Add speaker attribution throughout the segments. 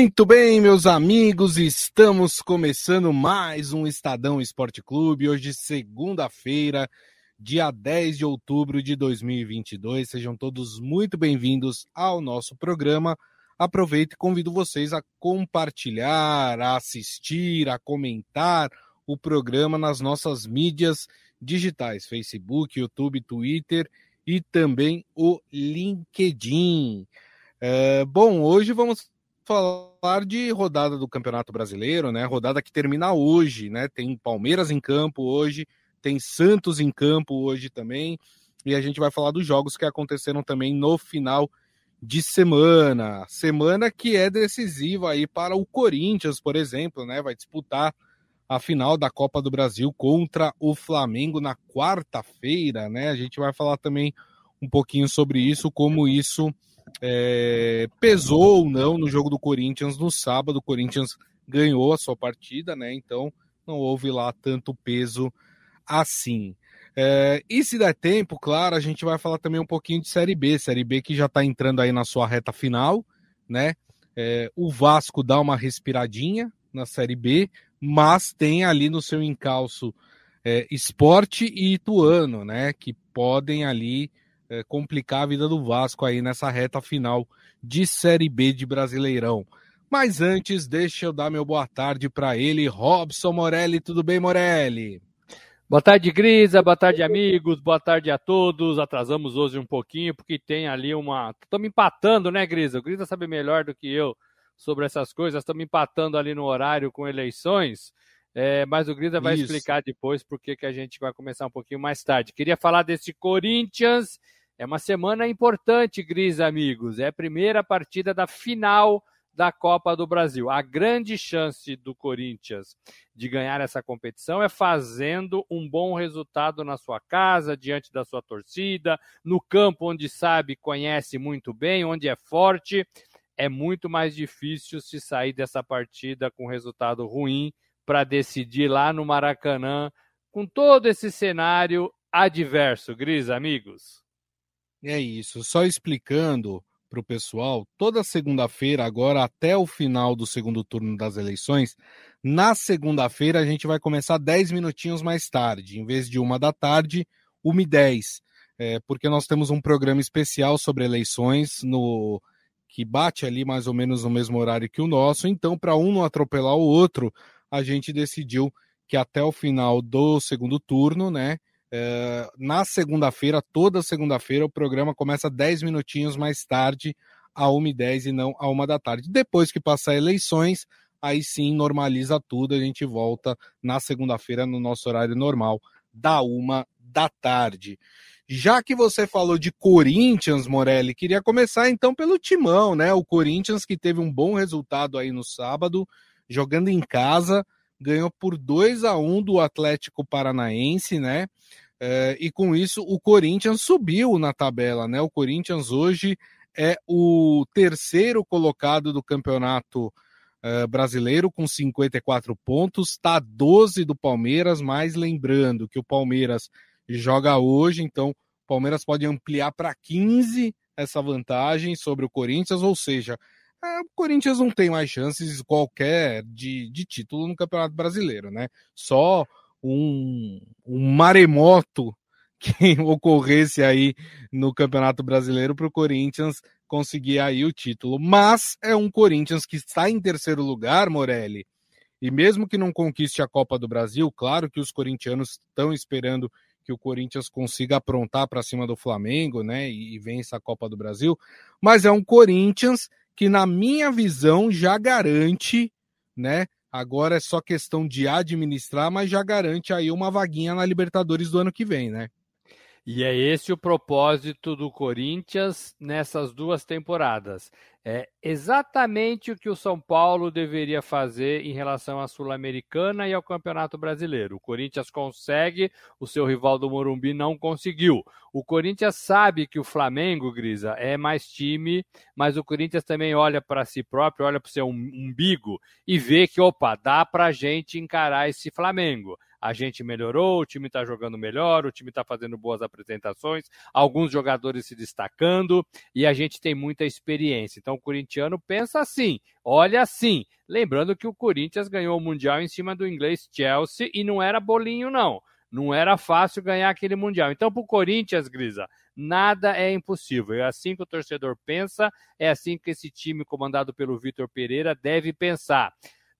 Speaker 1: Muito bem, meus amigos, estamos começando mais um Estadão Esporte Clube. Hoje, segunda-feira, dia 10 de outubro de 2022. Sejam todos muito bem-vindos ao nosso programa. Aproveito e convido vocês a compartilhar, a assistir, a comentar o programa nas nossas mídias digitais: Facebook, YouTube, Twitter e também o LinkedIn. É, bom, hoje vamos falar de rodada do Campeonato Brasileiro, né? Rodada que termina hoje, né? Tem Palmeiras em campo hoje, tem Santos em campo hoje também, e a gente vai falar dos jogos que aconteceram também no final de semana. Semana que é decisiva aí para o Corinthians, por exemplo, né? Vai disputar a final da Copa do Brasil contra o Flamengo na quarta-feira, né? A gente vai falar também um pouquinho sobre isso, como isso é, pesou ou não no jogo do Corinthians no sábado. O Corinthians ganhou a sua partida, né? Então não houve lá tanto peso assim. É, e se der tempo, claro, a gente vai falar também um pouquinho de Série B. Série B que já está entrando aí na sua reta final, né? É, o Vasco dá uma respiradinha na Série B, mas tem ali no seu encalço é, esporte e Ituano, né? Que podem ali é, complicar a vida do Vasco aí nessa reta final de Série B de Brasileirão. Mas antes, deixa eu dar meu boa tarde para ele, Robson Morelli. Tudo bem, Morelli?
Speaker 2: Boa tarde, Grisa. Boa tarde, amigos. Boa tarde a todos. Atrasamos hoje um pouquinho porque tem ali uma. Estamos empatando, né, Grisa? O Grisa sabe melhor do que eu sobre essas coisas. Estamos empatando ali no horário com eleições. É, mas o Grisa vai Isso. explicar depois porque que a gente vai começar um pouquinho mais tarde. Queria falar desse Corinthians é uma semana importante, Gris, amigos. É a primeira partida da final da Copa do Brasil. A grande chance do Corinthians de ganhar essa competição é fazendo um bom resultado na sua casa, diante da sua torcida, no campo onde sabe, conhece muito bem, onde é forte. É muito mais difícil se sair dessa partida com resultado ruim para decidir lá no Maracanã, com todo esse cenário adverso, Gris, amigos.
Speaker 1: É isso, só explicando para o pessoal, toda segunda-feira, agora até o final do segundo turno das eleições, na segunda-feira a gente vai começar 10 minutinhos mais tarde, em vez de uma da tarde, uma e 10, é, porque nós temos um programa especial sobre eleições no que bate ali mais ou menos no mesmo horário que o nosso, então para um não atropelar o outro, a gente decidiu que até o final do segundo turno, né, é, na segunda-feira, toda segunda-feira, o programa começa 10 minutinhos mais tarde, a 1h10 e não a 1 da tarde. Depois que passar eleições, aí sim normaliza tudo, a gente volta na segunda-feira no nosso horário normal, da 1 da tarde. Já que você falou de Corinthians, Morelli, queria começar então pelo timão, né? O Corinthians que teve um bom resultado aí no sábado, jogando em casa, ganhou por 2 a 1 do Atlético Paranaense, né? É, e com isso o Corinthians subiu na tabela, né? O Corinthians hoje é o terceiro colocado do campeonato é, brasileiro com 54 pontos, está 12 do Palmeiras, mas lembrando que o Palmeiras joga hoje, então o Palmeiras pode ampliar para 15 essa vantagem sobre o Corinthians, ou seja, é, o Corinthians não tem mais chances qualquer de, de título no Campeonato Brasileiro, né? Só um, um maremoto que ocorresse aí no Campeonato Brasileiro para o Corinthians conseguir aí o título. Mas é um Corinthians que está em terceiro lugar, Morelli. E mesmo que não conquiste a Copa do Brasil, claro que os corintianos estão esperando que o Corinthians consiga aprontar para cima do Flamengo, né, e, e vença a Copa do Brasil, mas é um Corinthians que na minha visão já garante, né, Agora é só questão de administrar, mas já garante aí uma vaguinha na Libertadores do ano que vem, né?
Speaker 2: E é esse o propósito do Corinthians nessas duas temporadas. É exatamente o que o São Paulo deveria fazer em relação à Sul-Americana e ao Campeonato Brasileiro. O Corinthians consegue, o seu rival do Morumbi não conseguiu. O Corinthians sabe que o Flamengo, Grisa, é mais time, mas o Corinthians também olha para si próprio, olha para o seu umbigo e vê que, opa, dá para a gente encarar esse Flamengo. A gente melhorou, o time está jogando melhor, o time está fazendo boas apresentações, alguns jogadores se destacando e a gente tem muita experiência. Então o corintiano pensa assim, olha assim. Lembrando que o Corinthians ganhou o Mundial em cima do inglês Chelsea e não era bolinho, não. Não era fácil ganhar aquele Mundial. Então, para o Corinthians, Grisa, nada é impossível. É assim que o torcedor pensa, é assim que esse time comandado pelo Vitor Pereira deve pensar.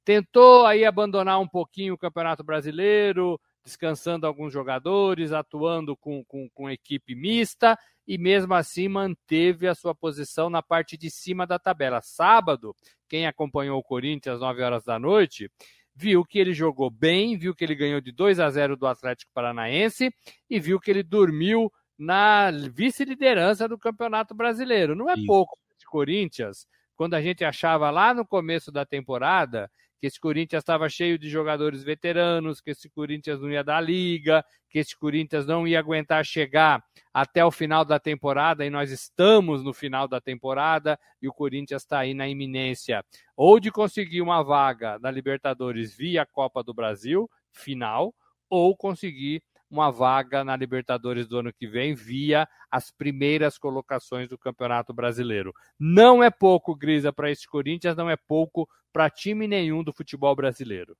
Speaker 2: Tentou aí abandonar um pouquinho o Campeonato Brasileiro, descansando alguns jogadores, atuando com, com, com equipe mista e mesmo assim manteve a sua posição na parte de cima da tabela. Sábado, quem acompanhou o Corinthians às 9 horas da noite, viu que ele jogou bem, viu que ele ganhou de 2 a 0 do Atlético Paranaense e viu que ele dormiu na vice-liderança do Campeonato Brasileiro. Não é Isso. pouco de Corinthians, quando a gente achava lá no começo da temporada que esse Corinthians estava cheio de jogadores veteranos, que esse Corinthians não ia dar liga, que esse Corinthians não ia aguentar chegar até o final da temporada, e nós estamos no final da temporada, e o Corinthians está aí na iminência. Ou de conseguir uma vaga na Libertadores via Copa do Brasil, final, ou conseguir uma vaga na Libertadores do ano que vem via as primeiras colocações do Campeonato Brasileiro. Não é pouco, Grisa, para esse Corinthians, não é pouco para time nenhum do futebol brasileiro.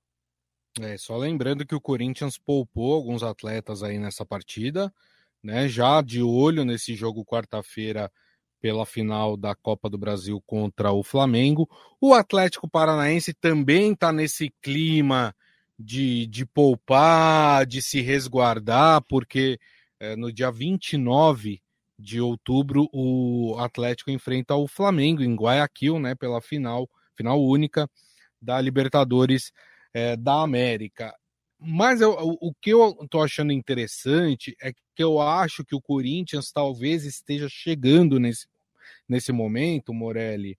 Speaker 1: É, só lembrando que o Corinthians poupou alguns atletas aí nessa partida, né? Já de olho nesse jogo quarta-feira pela final da Copa do Brasil contra o Flamengo. O Atlético Paranaense também está nesse clima de, de poupar, de se resguardar, porque é, no dia 29 de outubro o Atlético enfrenta o Flamengo em Guayaquil, né, pela final, final única da Libertadores é, da América. Mas eu, o, que eu tô achando interessante é que eu acho que o Corinthians talvez esteja chegando nesse, nesse momento, Morelli,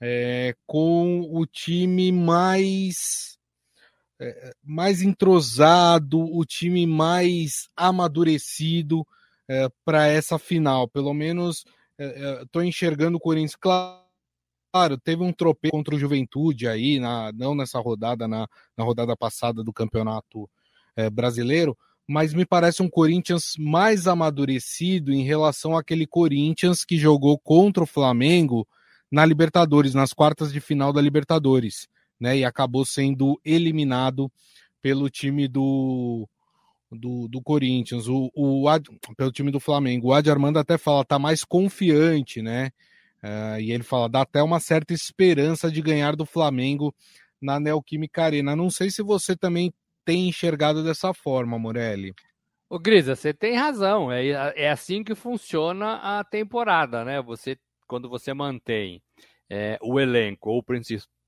Speaker 1: é, com o time mais é, mais entrosado, o time mais amadurecido é, para essa final. Pelo menos estou é, enxergando o Corinthians. Claro, teve um tropeço contra o Juventude aí, na, não nessa rodada, na, na rodada passada do Campeonato Brasileiro, mas me parece um Corinthians mais amadurecido em relação àquele Corinthians que jogou contra o Flamengo na Libertadores, nas quartas de final da Libertadores né? E acabou sendo eliminado pelo time do, do, do Corinthians, o, o pelo time do Flamengo. O Adi Armando até fala, tá mais confiante, né? Uh, e ele fala, dá até uma certa esperança de ganhar do Flamengo na Neoquímica Arena. Não sei se você também tem enxergado dessa forma, Morelli.
Speaker 2: Ô, Grisa, você tem razão. É, é assim que funciona a temporada, né? Você, quando você mantém é, o elenco ou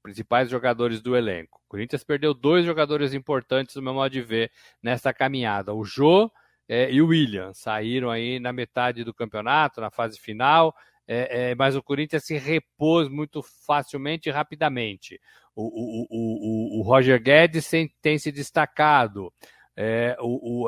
Speaker 2: principais jogadores do elenco. O Corinthians perdeu dois jogadores importantes, no meu modo de ver, nessa caminhada. O Jô é, e o William saíram aí na metade do campeonato, na fase final, é, é, mas o Corinthians se repôs muito facilmente e rapidamente. O, o, o, o Roger Guedes tem, se destacado, é,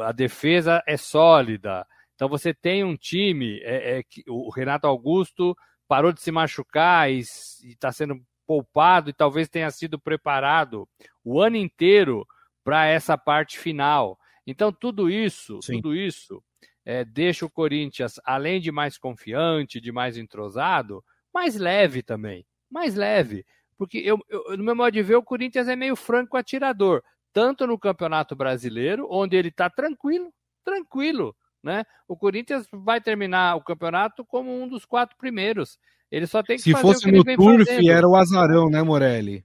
Speaker 2: a defesa é sólida. Então você tem um time, é, é, que, o Renato Augusto parou de se machucar e está sendo poupado e talvez tenha sido preparado o ano inteiro para essa parte final. Então, tudo isso, Sim. tudo isso é, deixa o Corinthians, além de mais confiante, de mais entrosado, mais leve também. Mais leve. Porque eu, eu, no meu modo de ver, o Corinthians é meio franco atirador. Tanto no Campeonato Brasileiro, onde ele está tranquilo, tranquilo. Né? O Corinthians vai terminar o campeonato como um dos quatro primeiros. Ele só tem que
Speaker 1: Se
Speaker 2: fazer
Speaker 1: fosse no Turf, era o azarão, né, Morelli?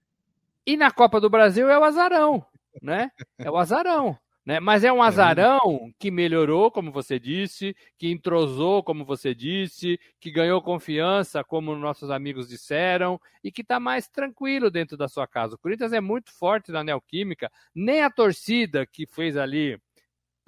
Speaker 2: E na Copa do Brasil é o azarão, né? É o azarão. Né? Mas é um é azarão que melhorou, como você disse, que entrosou, como você disse, que ganhou confiança, como nossos amigos disseram, e que está mais tranquilo dentro da sua casa. O Corinthians é muito forte na Neoquímica, nem a torcida que fez ali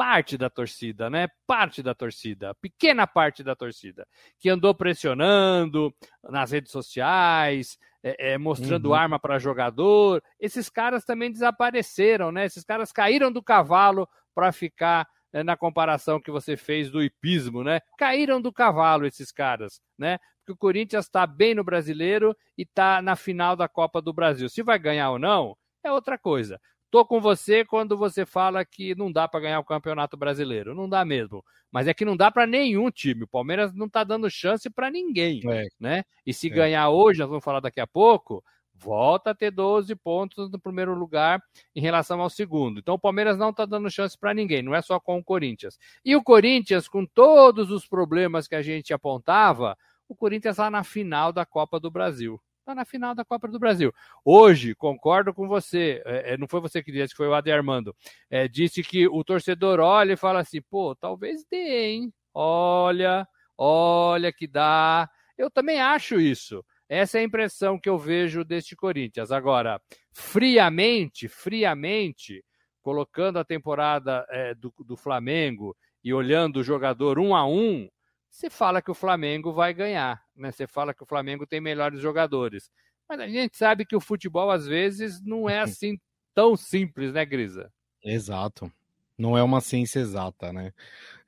Speaker 2: parte da torcida, né? Parte da torcida, pequena parte da torcida, que andou pressionando nas redes sociais, é, é, mostrando uhum. arma para jogador. Esses caras também desapareceram, né? Esses caras caíram do cavalo para ficar né, na comparação que você fez do hipismo, né? Caíram do cavalo esses caras, né? Porque o Corinthians está bem no brasileiro e está na final da Copa do Brasil. Se vai ganhar ou não, é outra coisa tô com você quando você fala que não dá para ganhar o Campeonato Brasileiro. Não dá mesmo. Mas é que não dá para nenhum time. O Palmeiras não está dando chance para ninguém, é. né? E se é. ganhar hoje, nós vamos falar daqui a pouco, volta a ter 12 pontos no primeiro lugar em relação ao segundo. Então o Palmeiras não está dando chance para ninguém, não é só com o Corinthians. E o Corinthians, com todos os problemas que a gente apontava, o Corinthians está na final da Copa do Brasil está na final da Copa do Brasil. Hoje, concordo com você, é, é, não foi você que disse, foi o Ade Armando, é, disse que o torcedor olha e fala assim, pô, talvez dê, hein? Olha, olha que dá. Eu também acho isso. Essa é a impressão que eu vejo deste Corinthians. Agora, friamente, friamente, colocando a temporada é, do, do Flamengo e olhando o jogador um a um, você fala que o Flamengo vai ganhar, né? Você fala que o Flamengo tem melhores jogadores. Mas a gente sabe que o futebol, às vezes, não é assim tão simples, né, Grisa?
Speaker 1: Exato. Não é uma ciência exata, né?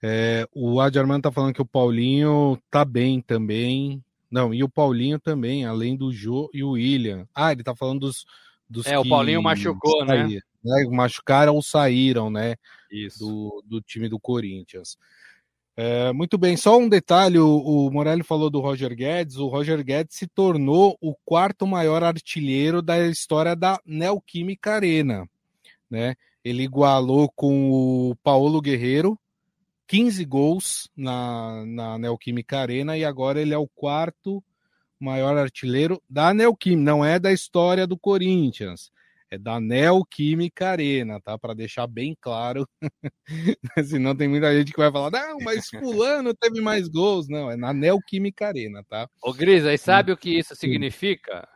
Speaker 1: É, o Adi Armando tá falando que o Paulinho tá bem também. Não, e o Paulinho também, além do Jô e o William. Ah, ele tá falando dos. dos
Speaker 2: é, o Paulinho machucou, né?
Speaker 1: saíram, né? Machucaram ou saíram, né? Isso. Do, do time do Corinthians. É, muito bem, só um detalhe: o, o Morelli falou do Roger Guedes. O Roger Guedes se tornou o quarto maior artilheiro da história da Neoquímica Arena. Né? Ele igualou com o Paulo Guerreiro, 15 gols na, na Neoquímica Arena, e agora ele é o quarto maior artilheiro da Neoquímica, não é da história do Corinthians é da Neoquímica Arena, tá? Para deixar bem claro. Senão tem muita gente que vai falar, não, mas fulano teve mais gols. Não, é na Neoquímica Arena, tá?
Speaker 2: Ô, Grisa, e sabe o que isso significa?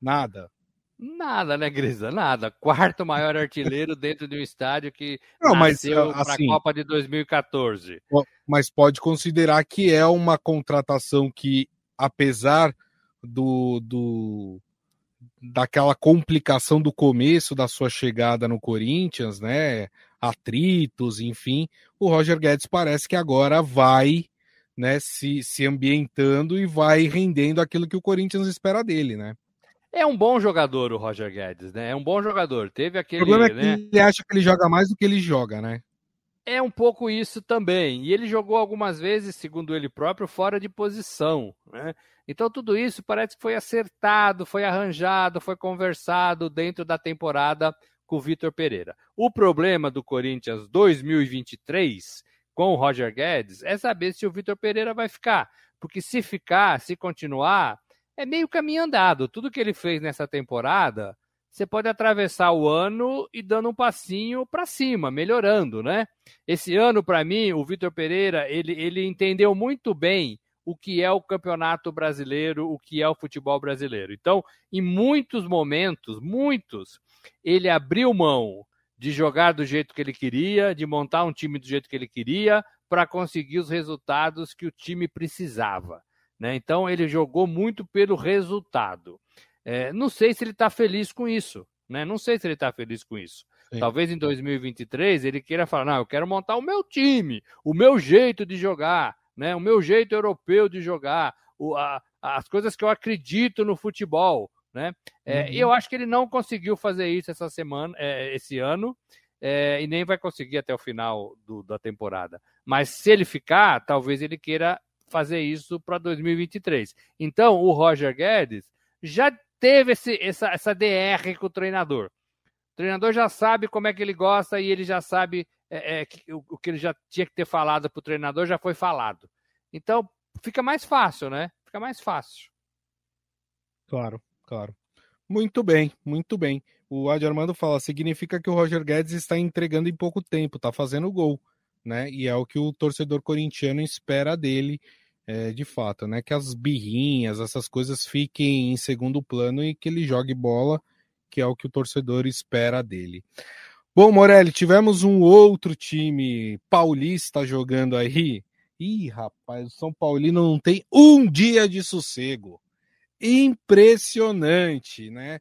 Speaker 1: Nada.
Speaker 2: Nada, né, Grisa? Nada. Quarto maior artilheiro dentro de um estádio que não, nasceu assim, para a Copa de 2014.
Speaker 1: Mas pode considerar que é uma contratação que, apesar do, do daquela complicação do começo da sua chegada no Corinthians, né? Atritos, enfim, o Roger Guedes parece que agora vai, né, se, se ambientando e vai rendendo aquilo que o Corinthians espera dele, né?
Speaker 2: É um bom jogador o Roger Guedes, né? É um bom jogador. Teve aquele.
Speaker 1: O problema é
Speaker 2: que né?
Speaker 1: ele acha que ele joga mais do que ele joga, né?
Speaker 2: É um pouco isso também. E ele jogou algumas vezes, segundo ele próprio, fora de posição. Né? Então, tudo isso parece que foi acertado, foi arranjado, foi conversado dentro da temporada com o Vitor Pereira. O problema do Corinthians 2023 com o Roger Guedes é saber se o Vitor Pereira vai ficar. Porque se ficar, se continuar, é meio caminho andado. Tudo que ele fez nessa temporada, você pode atravessar o ano e dando um passinho para cima, melhorando, né? Esse ano, para mim, o Vitor Pereira, ele, ele entendeu muito bem o que é o campeonato brasileiro, o que é o futebol brasileiro. Então, em muitos momentos, muitos, ele abriu mão de jogar do jeito que ele queria, de montar um time do jeito que ele queria, para conseguir os resultados que o time precisava. Né? Então, ele jogou muito pelo resultado. É, não sei se ele está feliz com isso. Né? Não sei se ele está feliz com isso. Sim. Talvez em 2023 ele queira falar: não, eu quero montar o meu time, o meu jeito de jogar né? O meu jeito europeu de jogar, o, a, as coisas que eu acredito no futebol, né? É, uhum. E eu acho que ele não conseguiu fazer isso essa semana, é, esse ano, é, e nem vai conseguir até o final do, da temporada. Mas se ele ficar, talvez ele queira fazer isso para 2023. Então, o Roger Guedes já teve esse, essa, essa DR com o treinador. O treinador já sabe como é que ele gosta e ele já sabe é, é, o, o, que ele já tinha que ter falado para o treinador já foi falado. Então fica mais fácil, né? Fica mais fácil.
Speaker 1: Claro, claro. Muito bem, muito bem. O Adi Armando fala: significa que o Roger Guedes está entregando em pouco tempo, está fazendo gol, né? E é o que o torcedor corintiano espera dele, é, de fato, né? Que as birrinhas, essas coisas fiquem em segundo plano e que ele jogue bola, que é o que o torcedor espera dele. Bom, Morelli, tivemos um outro time paulista jogando aí. Ih, rapaz, o São Paulino não tem um dia de sossego. Impressionante, né?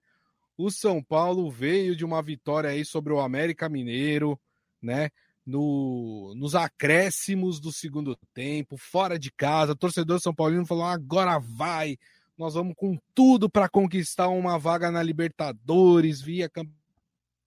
Speaker 1: O São Paulo veio de uma vitória aí sobre o América Mineiro, né? No, nos acréscimos do segundo tempo, fora de casa, o torcedor São Paulino falou: agora vai, nós vamos com tudo para conquistar uma vaga na Libertadores via campeonato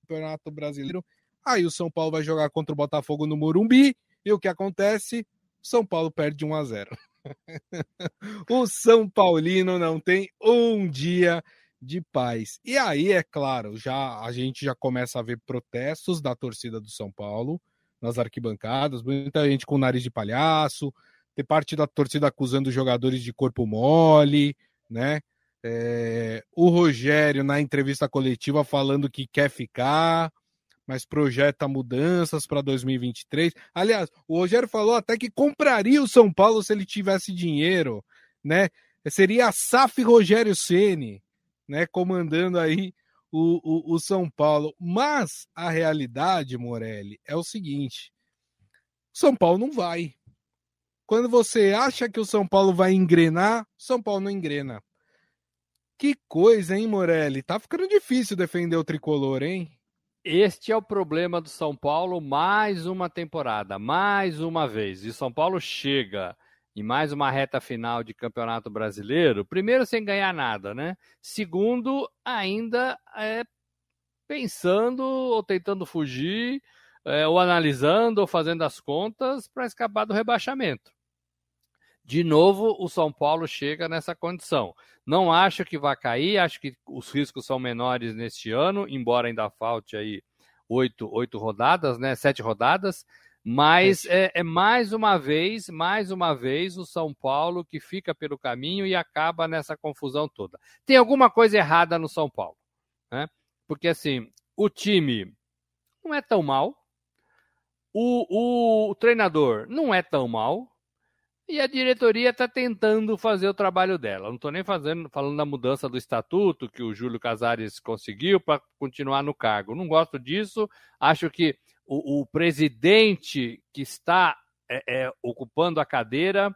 Speaker 1: Campeonato Brasileiro. Aí o São Paulo vai jogar contra o Botafogo no Morumbi. E o que acontece? São Paulo perde 1 a 0. o São Paulino não tem um dia de paz. E aí, é claro, já a gente já começa a ver protestos da torcida do São Paulo nas arquibancadas, muita gente com nariz de palhaço, tem parte da torcida acusando os jogadores de corpo mole, né? É, o Rogério, na entrevista coletiva, falando que quer ficar, mas projeta mudanças para 2023. Aliás, o Rogério falou até que compraria o São Paulo se ele tivesse dinheiro, né? Seria a SAF Rogério Ceni, né? Comandando aí o, o, o São Paulo. Mas a realidade, Morelli, é o seguinte: São Paulo não vai. Quando você acha que o São Paulo vai engrenar, São Paulo não engrena. Que coisa, hein, Morelli? Tá ficando difícil defender o tricolor, hein?
Speaker 2: Este é o problema do São Paulo mais uma temporada, mais uma vez. E São Paulo chega em mais uma reta final de Campeonato Brasileiro, primeiro sem ganhar nada, né? Segundo, ainda é, pensando ou tentando fugir, é, ou analisando ou fazendo as contas para escapar do rebaixamento de novo o São Paulo chega nessa condição. Não acho que vai cair, acho que os riscos são menores neste ano, embora ainda falte aí oito, oito rodadas, né? Sete rodadas. Mas é, é, mais uma vez, mais uma vez, o São Paulo que fica pelo caminho e acaba nessa confusão toda. Tem alguma coisa errada no São Paulo, né? Porque assim, o time não é tão mal, o, o, o treinador não é tão mal, e a diretoria está tentando fazer o trabalho dela. Não estou nem fazendo, falando da mudança do estatuto que o Júlio Casares conseguiu para continuar no cargo. Não gosto disso. Acho que o, o presidente que está é, é, ocupando a cadeira,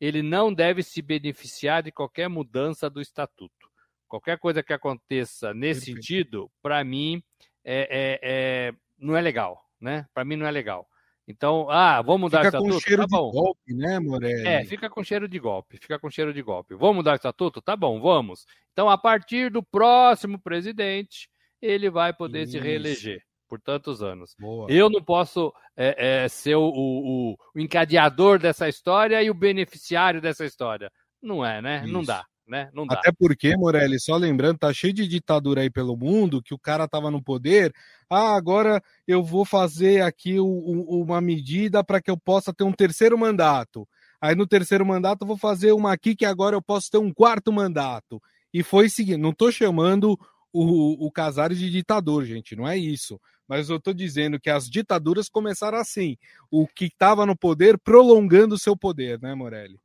Speaker 2: ele não deve se beneficiar de qualquer mudança do estatuto. Qualquer coisa que aconteça nesse Perfeito. sentido, para mim, é, é, é, não é legal. Né? Para mim, não é legal. Então, ah, vamos mudar
Speaker 1: fica o estatuto? com cheiro tá de golpe, né, Morelli?
Speaker 2: É, fica com cheiro de golpe, fica com cheiro de golpe. Vamos mudar o estatuto? Tá bom, vamos. Então, a partir do próximo presidente, ele vai poder Isso. se reeleger por tantos anos. Boa. Eu não posso é, é, ser o, o, o, encadeador dessa história e o beneficiário dessa história. Não é, né? Isso. Não dá né? Não dá.
Speaker 1: Até porque, Morelli, só lembrando, tá cheio de ditadura aí pelo mundo, que o cara tava no poder. Ah, agora eu vou fazer aqui o, o, uma medida para que eu possa ter um terceiro mandato. Aí no terceiro mandato eu vou fazer uma aqui que agora eu posso ter um quarto mandato. E foi seguindo. Não tô chamando o, o Casares de ditador, gente, não é isso. Mas eu tô dizendo que as ditaduras começaram assim. O que estava no poder prolongando o seu poder, né, Morelli?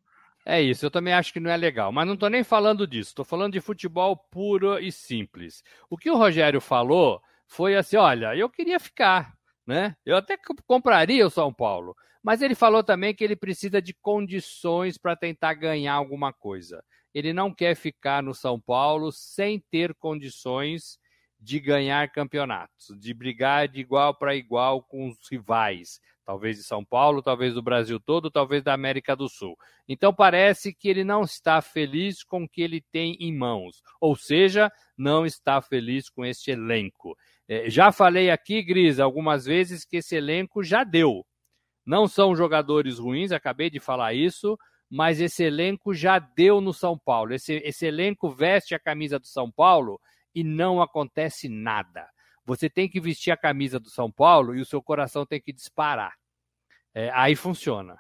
Speaker 2: É isso, eu também acho que não é legal. Mas não estou nem falando disso, estou falando de futebol puro e simples. O que o Rogério falou foi assim: olha, eu queria ficar, né? Eu até compraria o São Paulo. Mas ele falou também que ele precisa de condições para tentar ganhar alguma coisa. Ele não quer ficar no São Paulo sem ter condições de ganhar campeonatos, de brigar de igual para igual com os rivais, talvez de São Paulo, talvez do Brasil todo, talvez da América do Sul. Então parece que ele não está feliz com o que ele tem em mãos, ou seja, não está feliz com este elenco. É, já falei aqui, Gris, algumas vezes que esse elenco já deu. Não são jogadores ruins, acabei de falar isso, mas esse elenco já deu no São Paulo. Esse, esse elenco veste a camisa do São Paulo e não acontece nada. Você tem que vestir a camisa do São Paulo e o seu coração tem que disparar. É, aí funciona.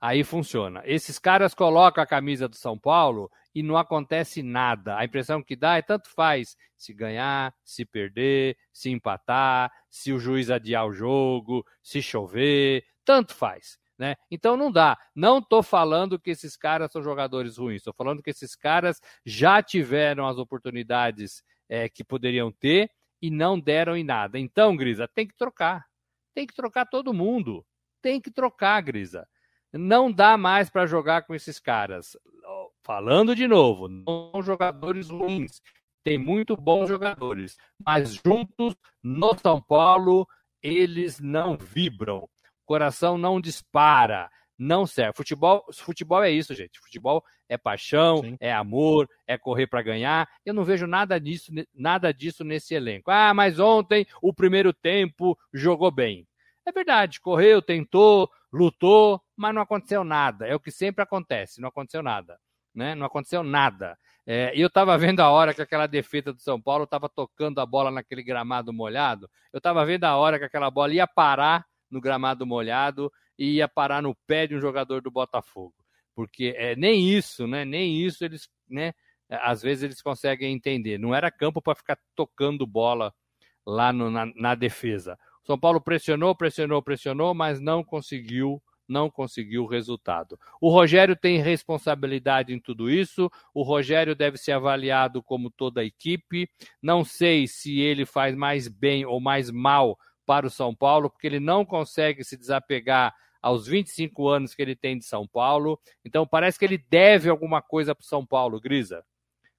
Speaker 2: Aí funciona. Esses caras colocam a camisa do São Paulo e não acontece nada. A impressão que dá é tanto faz se ganhar, se perder, se empatar, se o juiz adiar o jogo, se chover, tanto faz. Né? Então não dá. Não estou falando que esses caras são jogadores ruins, estou falando que esses caras já tiveram as oportunidades é, que poderiam ter e não deram em nada. Então, Grisa, tem que trocar. Tem que trocar todo mundo. Tem que trocar, Grisa. Não dá mais para jogar com esses caras. Falando de novo, não são jogadores ruins. Tem muito bons jogadores. Mas juntos, no São Paulo, eles não vibram. O coração não dispara não serve. Futebol, futebol é isso, gente. Futebol é paixão, Sim. é amor, é correr para ganhar. Eu não vejo nada disso, nada disso nesse elenco. Ah, mas ontem o primeiro tempo jogou bem. É verdade, correu, tentou, lutou, mas não aconteceu nada. É o que sempre acontece, não aconteceu nada. Né? Não aconteceu nada. É, eu estava vendo a hora que aquela defesa do São Paulo estava tocando a bola naquele gramado molhado. Eu estava vendo a hora que aquela bola ia parar no gramado molhado e ia parar no pé de um jogador do Botafogo. Porque é, nem isso, né? Nem isso eles, né? Às vezes eles conseguem entender. Não era campo para ficar tocando bola lá no, na, na defesa. São Paulo pressionou, pressionou, pressionou, mas não conseguiu não conseguiu o resultado. O Rogério tem responsabilidade em tudo isso. O Rogério deve ser avaliado como toda a equipe. Não sei se ele faz mais bem ou mais mal para o São Paulo, porque ele não consegue se desapegar aos 25 anos que ele tem de São Paulo. Então parece que ele deve alguma coisa para o São Paulo, Grisa.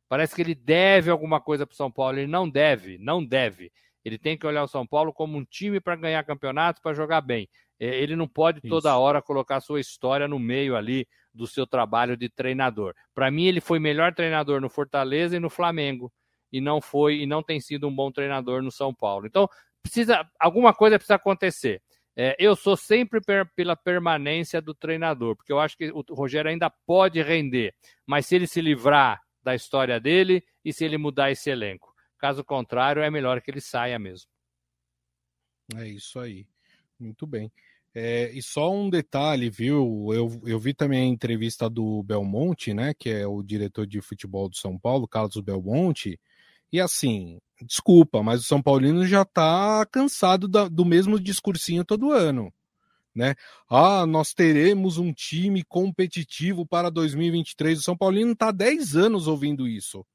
Speaker 2: Parece que ele deve alguma coisa para o São Paulo. Ele não deve, não deve. Ele tem que olhar o São Paulo como um time para ganhar campeonatos, para jogar bem. É, ele não pode toda Isso. hora colocar sua história no meio ali do seu trabalho de treinador. Para mim, ele foi melhor treinador no Fortaleza e no Flamengo, e não foi e não tem sido um bom treinador no São Paulo. Então, precisa alguma coisa precisa acontecer. É, eu sou sempre per, pela permanência do treinador, porque eu acho que o Rogério ainda pode render, mas se ele se livrar da história dele e se ele mudar esse elenco. Caso contrário, é melhor que ele saia mesmo.
Speaker 1: É isso aí. Muito bem. É, e só um detalhe, viu? Eu, eu vi também a entrevista do Belmonte, né? Que é o diretor de futebol do São Paulo, Carlos Belmonte. E assim, desculpa, mas o São Paulino já tá cansado da, do mesmo discursinho todo ano. Né? Ah, nós teremos um time competitivo para 2023. O São Paulino está há 10 anos ouvindo isso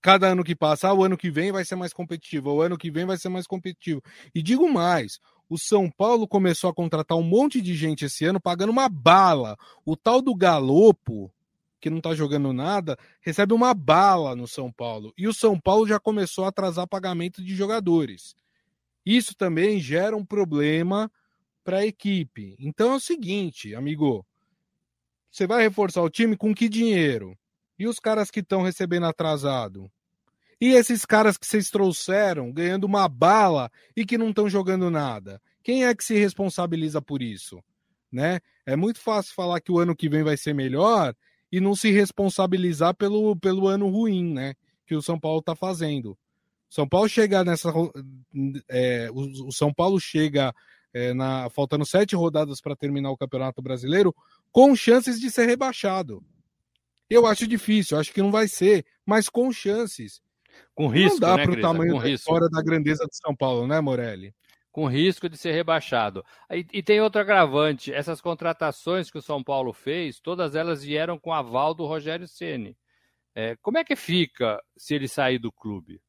Speaker 1: cada ano que passa, ah, o ano que vem vai ser mais competitivo, o ano que vem vai ser mais competitivo. E digo mais, o São Paulo começou a contratar um monte de gente esse ano pagando uma bala. O tal do Galopo, que não tá jogando nada, recebe uma bala no São Paulo. E o São Paulo já começou a atrasar pagamento de jogadores. Isso também gera um problema para a equipe. Então é o seguinte, amigo, você vai reforçar o time com que dinheiro? E os caras que estão recebendo atrasado? E esses caras que vocês trouxeram ganhando uma bala e que não estão jogando nada? Quem é que se responsabiliza por isso? Né? É muito fácil falar que o ano que vem vai ser melhor e não se responsabilizar pelo, pelo ano ruim, né? Que o São Paulo está fazendo. São Paulo chega nessa. É, o, o, São Paulo chega é, na faltando sete rodadas para terminar o Campeonato Brasileiro com chances de ser rebaixado. Eu acho difícil, acho que não vai ser, mas com chances.
Speaker 2: Com risco,
Speaker 1: não dá
Speaker 2: né,
Speaker 1: para o tamanho da história da grandeza de São Paulo, né, Morelli?
Speaker 2: Com risco de ser rebaixado. E, e, tem outro agravante: essas contratações que o São Paulo fez, todas elas vieram com aval do Rogério Ceni. É, como é que fica se ele sair do clube?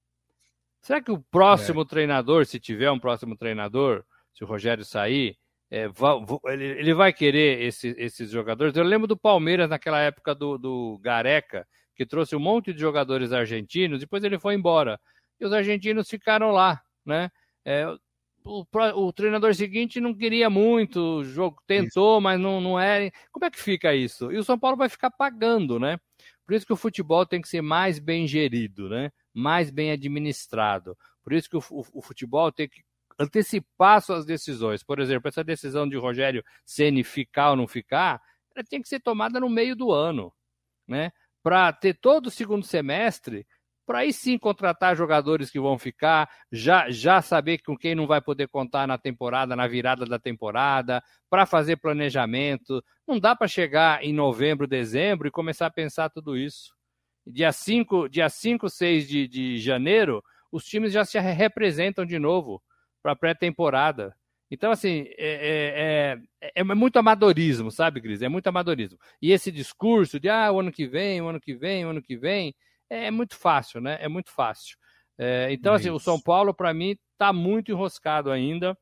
Speaker 2: Será que o próximo é. treinador, se tiver um próximo treinador, se o Rogério sair, é, ele vai querer esse, esses jogadores. Eu lembro do Palmeiras naquela época do, do Gareca, que trouxe um monte de jogadores argentinos, depois ele foi embora. E os argentinos ficaram lá, né? É, o, o, treinador seguinte não queria muito, o jogo tentou, isso. mas não, não é. Como é que fica isso? E o São Paulo vai ficar pagando, né? Por isso que o futebol tem que ser mais bem gerido, né? Mais bem administrado. Por isso que o, o, o futebol tem que antecipar suas decisões. Por exemplo, essa decisão de Rogério Ceni ficar ou não ficar, ela tem que ser tomada no meio do ano, né? Para ter todo o segundo semestre, para aí sim contratar jogadores que vão ficar, já, já saber com quem não vai poder contar na temporada, na virada da temporada, para fazer planejamento. Não dá para chegar em novembro, dezembro e começar a pensar tudo isso. Dia 5, dia 5 6 de, de janeiro, os times já se representam de novo para pré-temporada. Então, assim, é, é, é, é, muito amadorismo, sabe, Cris? É muito amadorismo. E esse discurso de, ah, o ano que vem, o ano que vem, o ano que vem, é muito fácil, né? É muito fácil. É, então, assim, o São Paulo, para mim, está muito enroscado ainda.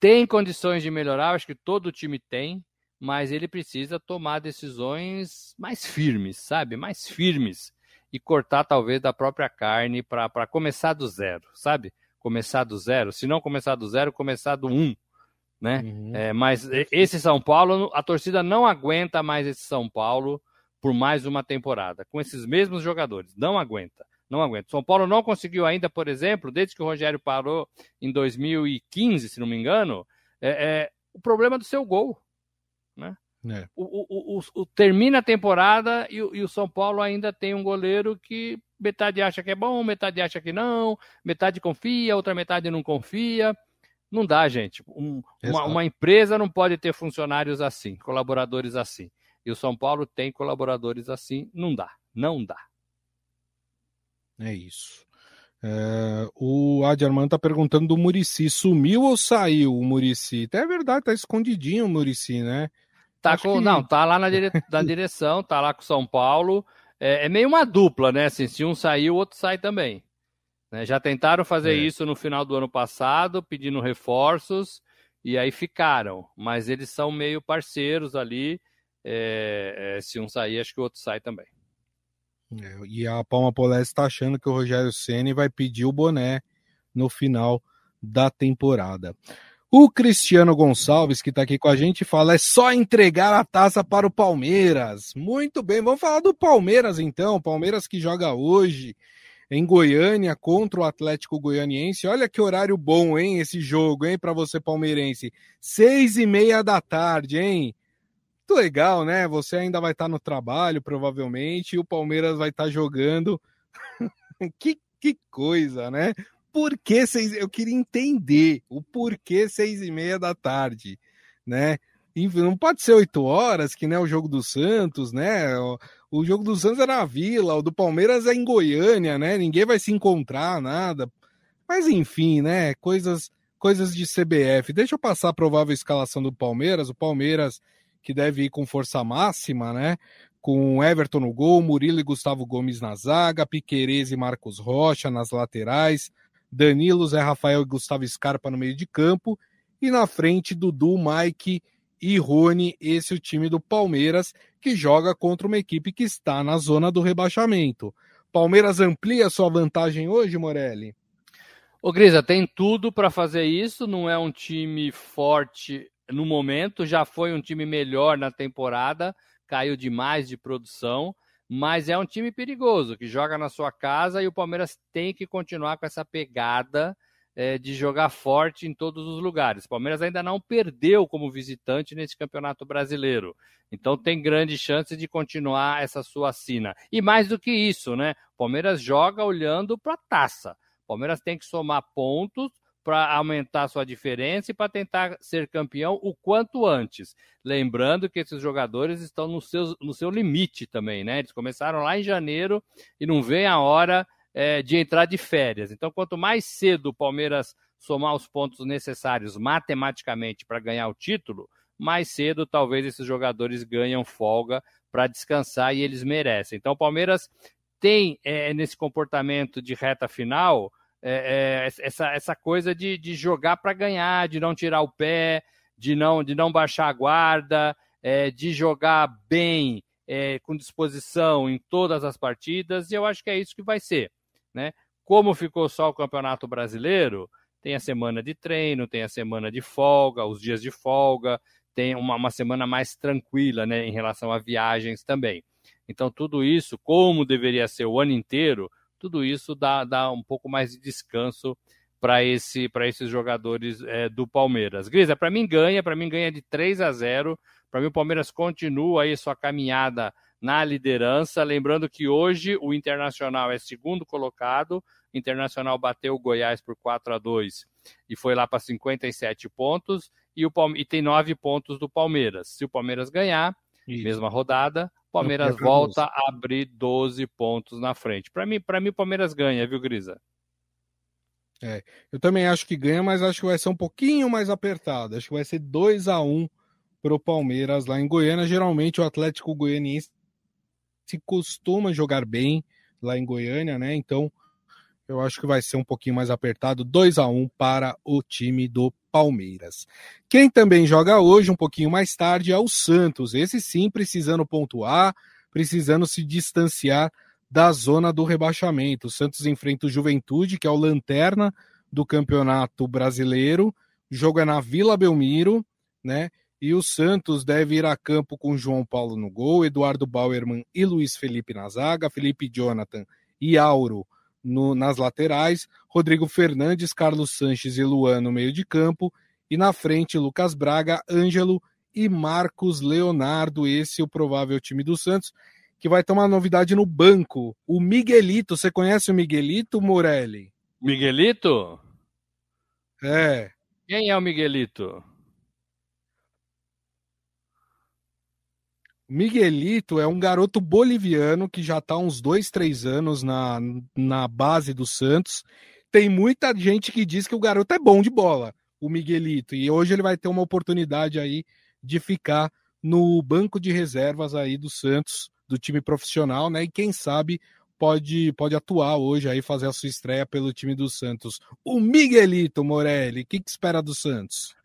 Speaker 2: Tem condições de melhorar, acho que todo time tem, mas ele precisa tomar decisões mais firmes, sabe? Mais firmes. E cortar, talvez, da própria carne para começar do zero, sabe? começar do zero. Se não começar do zero, começar do um. né? Uhum. É, mas esse São Paulo, a torcida não aguenta mais esse São Paulo por mais uma temporada, com esses mesmos jogadores. Não aguenta, não aguenta. São Paulo não conseguiu ainda, por exemplo, desde que o Rogério parou em 2015, se não me engano, é, é o problema do seu gol, né? É. O, o, o, o, termina a temporada e, e, o São Paulo ainda tem um goleiro que metade acha que é bom, metade acha que não, metade confia, outra metade não confia. Não dá, gente. Um, uma, uma, empresa não pode ter funcionários assim, colaboradores assim. E o São Paulo tem colaboradores assim. Não dá. Não dá.
Speaker 1: É isso. É, o Adi Armando tá perguntando do Murici. Sumiu ou saiu o Murici? É verdade, tá escondidinho o Murici, né?
Speaker 2: Tá com, que... Não, tá lá na, dire... na direção, tá lá com o São Paulo. É, é, meio uma dupla, né? Assim, se um sair, o outro sai também. Né? Já tentaram fazer é. isso no final do ano passado, pedindo reforços, e aí ficaram. Mas eles são meio parceiros ali. É, é, se um sair, acho que o outro sai também.
Speaker 1: É, e a Palma Polese está achando que o Rogério Ceni vai pedir o boné no final da temporada. O Cristiano Gonçalves, que está aqui com a gente, fala: é só entregar a taça para o Palmeiras. Muito bem, vamos falar do Palmeiras então. Palmeiras que joga hoje em Goiânia contra o Atlético Goianiense. Olha que horário bom, hein, esse jogo, hein, para você palmeirense. Seis e meia da tarde, hein? Muito legal, né? Você ainda vai estar no trabalho, provavelmente, e o Palmeiras vai estar jogando. que, que coisa, né? Por que seis... Eu queria entender o porquê seis e meia da tarde, né? Não pode ser oito horas, que nem é o jogo do Santos, né? O jogo do Santos era na Vila, o do Palmeiras é em Goiânia, né? Ninguém vai se encontrar, nada. Mas enfim, né? Coisas, coisas de CBF. Deixa eu passar a provável escalação do Palmeiras. O Palmeiras que deve ir com força máxima, né? Com Everton no gol, Murilo e Gustavo Gomes na zaga, Piquerez e Marcos Rocha nas laterais, Danilo, Zé Rafael e Gustavo Scarpa no meio de campo, e na frente Dudu, Mike e Rony, esse é o time do Palmeiras, que joga contra uma equipe que está na zona do rebaixamento. Palmeiras amplia sua vantagem hoje, Morelli?
Speaker 2: Ô Grisa, tem tudo para fazer isso, não é um time forte no momento, já foi um time melhor na temporada, caiu demais de produção, mas é um time perigoso, que joga na sua casa e o Palmeiras tem que continuar com essa pegada é, de jogar forte em todos os lugares. O Palmeiras ainda não perdeu como visitante nesse campeonato brasileiro. Então tem grande chance de continuar essa sua sina. E mais do que isso, né? O Palmeiras joga olhando para a taça. Palmeiras tem que somar pontos para aumentar sua diferença e para tentar ser campeão o quanto antes. Lembrando que esses jogadores estão no seu, no seu limite também, né? Eles começaram lá em janeiro e não vem a hora é, de entrar de férias. Então, quanto mais cedo o Palmeiras somar os pontos necessários matematicamente para ganhar o título, mais cedo talvez esses jogadores ganham folga para descansar e eles merecem. Então, o Palmeiras tem é, nesse comportamento de reta final é, é essa, essa coisa de, de jogar para ganhar, de não tirar o pé, de não, de não baixar a guarda, é, de jogar bem, é, com disposição em todas as partidas, e eu acho que é isso que vai ser. Né? Como ficou só o Campeonato Brasileiro, tem a semana de treino, tem a semana de folga, os dias de folga, tem uma, uma semana mais tranquila né, em relação a viagens também. Então, tudo isso, como deveria ser o ano inteiro, tudo isso dá, dá um pouco mais de descanso para esse, esses jogadores é, do Palmeiras. Grisa, para mim ganha, para mim ganha de 3 a 0. Para mim o Palmeiras continua aí sua caminhada na liderança. Lembrando que hoje o Internacional é segundo colocado. O Internacional bateu o Goiás por 4 a 2 e foi lá para 57 pontos. E, o Palme... e tem 9 pontos do Palmeiras. Se o Palmeiras ganhar, Isso. mesma rodada, Palmeiras volta a abrir 12 pontos na frente. Para mim, para mim, o Palmeiras ganha, viu, Grisa?
Speaker 1: É, eu também acho que ganha, mas acho que vai ser um pouquinho mais apertado. Acho que vai ser 2 a 1 para o Palmeiras lá em Goiânia. Geralmente o Atlético Goianiense se costuma jogar bem lá em Goiânia, né? Então eu acho que vai ser um pouquinho mais apertado, 2 a 1 para o time do Palmeiras. Quem também joga hoje, um pouquinho mais tarde, é o Santos. Esse sim precisando pontuar, precisando se distanciar da zona do rebaixamento. O Santos enfrenta o Juventude, que é o lanterna do Campeonato Brasileiro, O jogo é na Vila Belmiro, né? E o Santos deve ir a campo com João Paulo no gol, Eduardo Bauerman e Luiz Felipe na zaga, Felipe Jonathan e Auro no, nas laterais, Rodrigo Fernandes, Carlos Sanches e Luan no meio de campo, e na frente Lucas Braga, Ângelo e Marcos Leonardo, esse é o provável time do Santos, que vai ter uma novidade no banco. O Miguelito, você conhece o Miguelito, Morelli?
Speaker 2: Miguelito?
Speaker 1: É.
Speaker 2: Quem é o Miguelito?
Speaker 1: Miguelito é um garoto boliviano que já está há uns dois, três anos na, na base do Santos. Tem muita gente que diz que o garoto é bom de bola, o Miguelito, e hoje ele vai ter uma oportunidade aí de ficar no banco de reservas aí do Santos, do time profissional, né? E quem sabe pode, pode atuar hoje aí, fazer a sua estreia pelo time do Santos. O Miguelito Morelli, o que, que espera do Santos?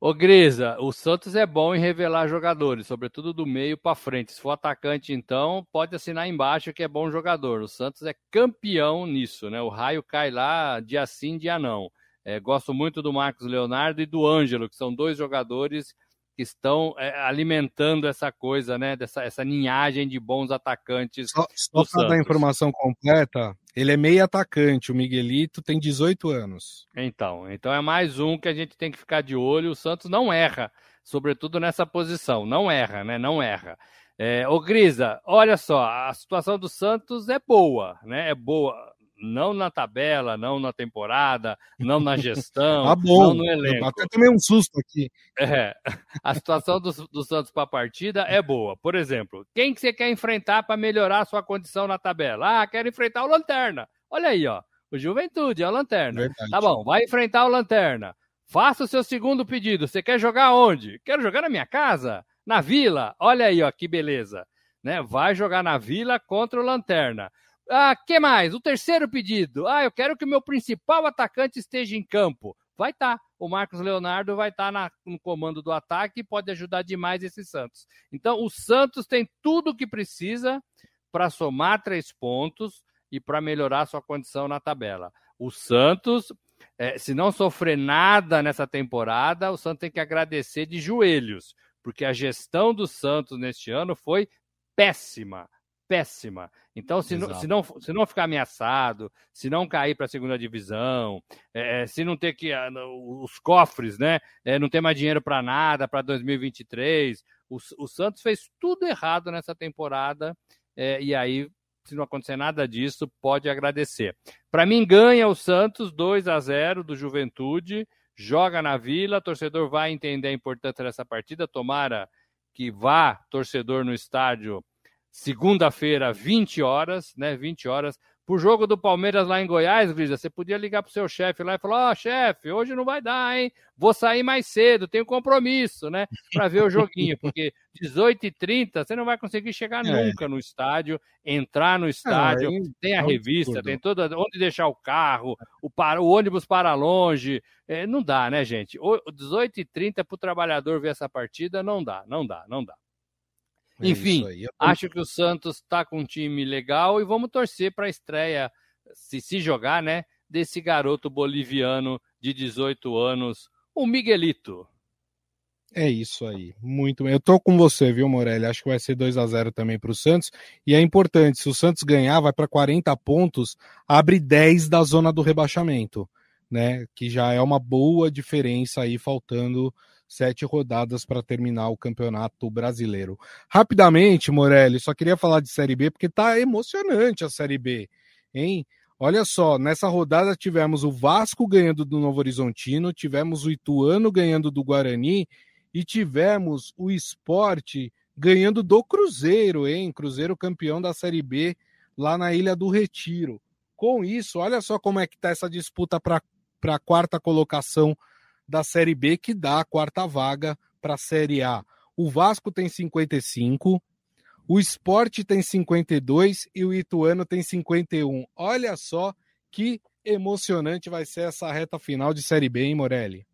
Speaker 2: Ô Grisa, o Santos é bom em revelar jogadores, sobretudo do meio para frente. Se for atacante, então, pode assinar embaixo que é bom jogador. O Santos é campeão nisso, né? O raio cai lá dia sim, dia não. É, gosto muito do Marcos Leonardo e do Ângelo, que são dois jogadores que estão é, alimentando essa coisa, né? Dessa essa ninhagem de bons atacantes.
Speaker 1: Só, só para dar a informação completa, ele é meio atacante. O Miguelito tem 18 anos.
Speaker 2: Então, então é mais um que a gente tem que ficar de olho. O Santos não erra, sobretudo nessa posição. Não erra, né? Não erra. É, ô Grisa, olha só, a situação do Santos é boa, né? É boa não na tabela, não na temporada, não na gestão,
Speaker 1: ah, bom.
Speaker 2: não no elenco.
Speaker 1: Até tomei um susto aqui.
Speaker 2: É, a situação do, do Santos para a partida é boa. Por exemplo, quem que você quer enfrentar para melhorar a sua condição na tabela? Ah, quero enfrentar o Lanterna. Olha aí, ó. O Juventude é o Lanterna. Verdade. Tá bom, vai enfrentar o Lanterna. Faça o seu segundo pedido. Você quer jogar onde? Quero jogar na minha casa? Na Vila? Olha aí, ó, que beleza. Né? Vai jogar na Vila contra o Lanterna. Ah, que mais? O terceiro pedido. Ah, eu quero que o meu principal atacante esteja em campo. Vai estar. Tá. O Marcos Leonardo vai estar tá no comando do ataque e pode ajudar demais esse Santos. Então, o Santos tem tudo o que precisa para somar três pontos e para melhorar sua condição na tabela. O Santos, é, se não sofrer nada nessa temporada, o Santos tem que agradecer de joelhos, porque a gestão do Santos neste ano foi péssima péssima. Então, se não, se, não, se não ficar ameaçado, se não cair para a segunda divisão, é, se não ter que. Ah, os cofres, né? É, não ter mais dinheiro para nada para 2023. O, o, Santos fez tudo errado nessa temporada. É, e aí, se não acontecer nada disso, pode agradecer. Para mim, ganha o Santos 2 a 0 do Juventude. Joga na vila, torcedor vai entender a importância dessa partida. Tomara que vá torcedor no estádio segunda-feira, 20 horas, né? 20 horas. Pro jogo do Palmeiras lá em Goiás, Grisa, você podia ligar pro seu chefe lá e falar: Ó, oh, chefe, hoje não vai dar, hein? Vou sair mais cedo, tenho compromisso, né? Para ver o joguinho, porque 18h30 você não vai conseguir chegar é. nunca no estádio, entrar no estádio, é, tem a revista, tem toda. onde deixar o carro, o, para, o ônibus para longe. É, não dá, né, gente? 18h30 pro trabalhador ver essa partida, não dá, não dá, não dá. É Enfim, acho que o Santos está com um time legal e vamos torcer para a estreia, se se jogar, né, desse garoto boliviano de 18 anos, o Miguelito.
Speaker 1: É isso aí, muito bem. Eu tô com você, viu, Morelli? Acho que vai ser 2 a 0 também para o Santos. E é importante, se o Santos ganhar, vai para 40 pontos, abre 10 da zona do rebaixamento, né? Que já é uma boa diferença aí, faltando sete rodadas para terminar o Campeonato Brasileiro. Rapidamente, Morelli, só queria falar de Série B, porque tá emocionante a Série B, hein? Olha só, nessa rodada tivemos o Vasco ganhando do Novo Horizontino, tivemos o Ituano ganhando do Guarani e tivemos o Esporte ganhando do Cruzeiro, hein? Cruzeiro campeão da Série B lá na Ilha do Retiro. Com isso, olha só como é que tá essa disputa para a quarta colocação da Série B, que dá a quarta vaga para a Série A. O Vasco tem 55, o Esporte tem 52 e o Ituano tem 51. Olha só que emocionante vai ser essa reta final de Série B, hein, Morelli?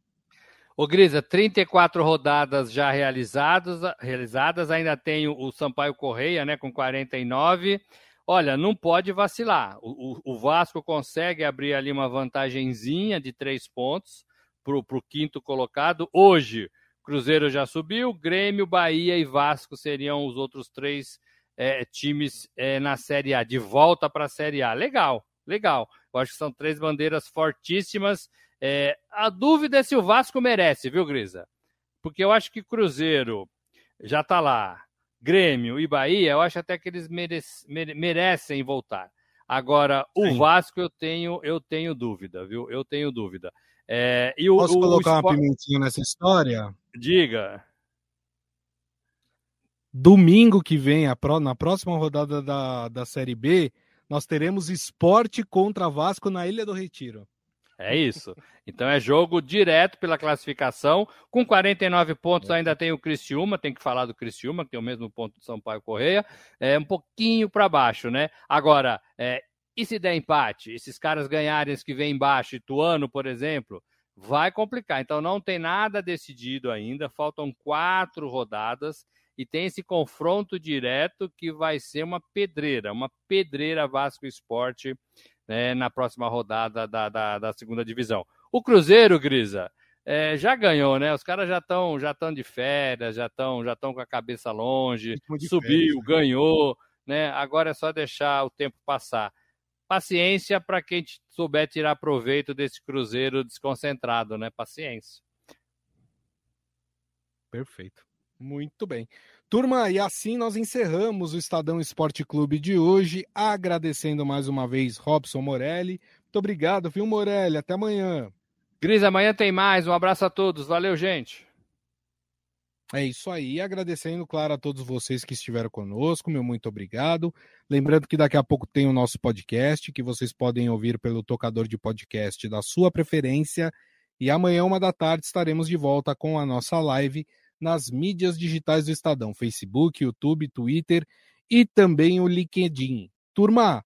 Speaker 2: Ô Grisa, 34 rodadas já realizadas, realizadas, ainda tem o Sampaio Correia, né, com 49. Olha, não pode vacilar. O, o, o Vasco consegue abrir ali uma vantagenzinha de três pontos para o quinto colocado. Hoje, Cruzeiro já subiu, Grêmio, Bahia e Vasco seriam os outros três é, times é, na Série A, de volta para a Série A. Legal, legal. Eu acho que são três bandeiras fortíssimas. É, a dúvida é se o Vasco merece, viu, Grisa? Porque eu acho que Cruzeiro já está lá, Grêmio e Bahia, eu acho até que eles merece, merecem voltar. Agora, o Sim. Vasco eu tenho, eu tenho dúvida, viu? Eu tenho dúvida.
Speaker 1: É, e o, Posso o, colocar o uma pimentinha nessa história?
Speaker 2: Diga.
Speaker 1: Domingo que vem, na próxima rodada da, da Série B, nós teremos esporte contra Vasco na Ilha do Retiro.
Speaker 2: É isso. Então é jogo direto pela classificação. Com 49 pontos ainda tem o Criciúma, tem que falar do Criciúma, que tem o mesmo ponto do São Paulo Correia. É um pouquinho para baixo, né? Agora, é, e se der empate? Esses caras ganharem que vem embaixo, Ituano, por exemplo, vai complicar. Então não tem nada decidido ainda, faltam quatro rodadas e tem esse confronto direto que vai ser uma pedreira, uma pedreira Vasco Esporte né, na próxima rodada da, da, da, segunda divisão. O Cruzeiro, Grisa, é, já ganhou, né? Os caras já estão já tão de férias, já estão já com a cabeça longe, subiu, férias, né? ganhou, né? Agora é só deixar o tempo passar. Paciência para quem souber tirar proveito desse Cruzeiro desconcentrado, né? Paciência.
Speaker 1: Perfeito. Muito bem. Turma, e assim nós encerramos o Estadão Esporte Clube de hoje, agradecendo mais uma vez Robson Morelli. Muito obrigado, viu, Morelli? Até amanhã.
Speaker 2: Gris, amanhã tem mais. Um abraço a todos. Valeu, gente.
Speaker 1: É isso aí. Agradecendo, claro, a todos vocês que estiveram conosco. Meu muito obrigado. Lembrando que daqui a pouco tem o nosso podcast, que vocês podem ouvir pelo tocador de podcast da sua preferência. E amanhã, uma da tarde, estaremos de volta com a nossa live nas mídias digitais do Estadão, Facebook, YouTube, Twitter e também o LinkedIn. Turma,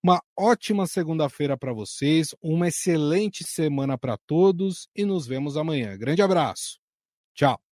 Speaker 1: uma ótima segunda-feira para vocês, uma excelente semana para todos e nos vemos amanhã. Grande abraço. Tchau.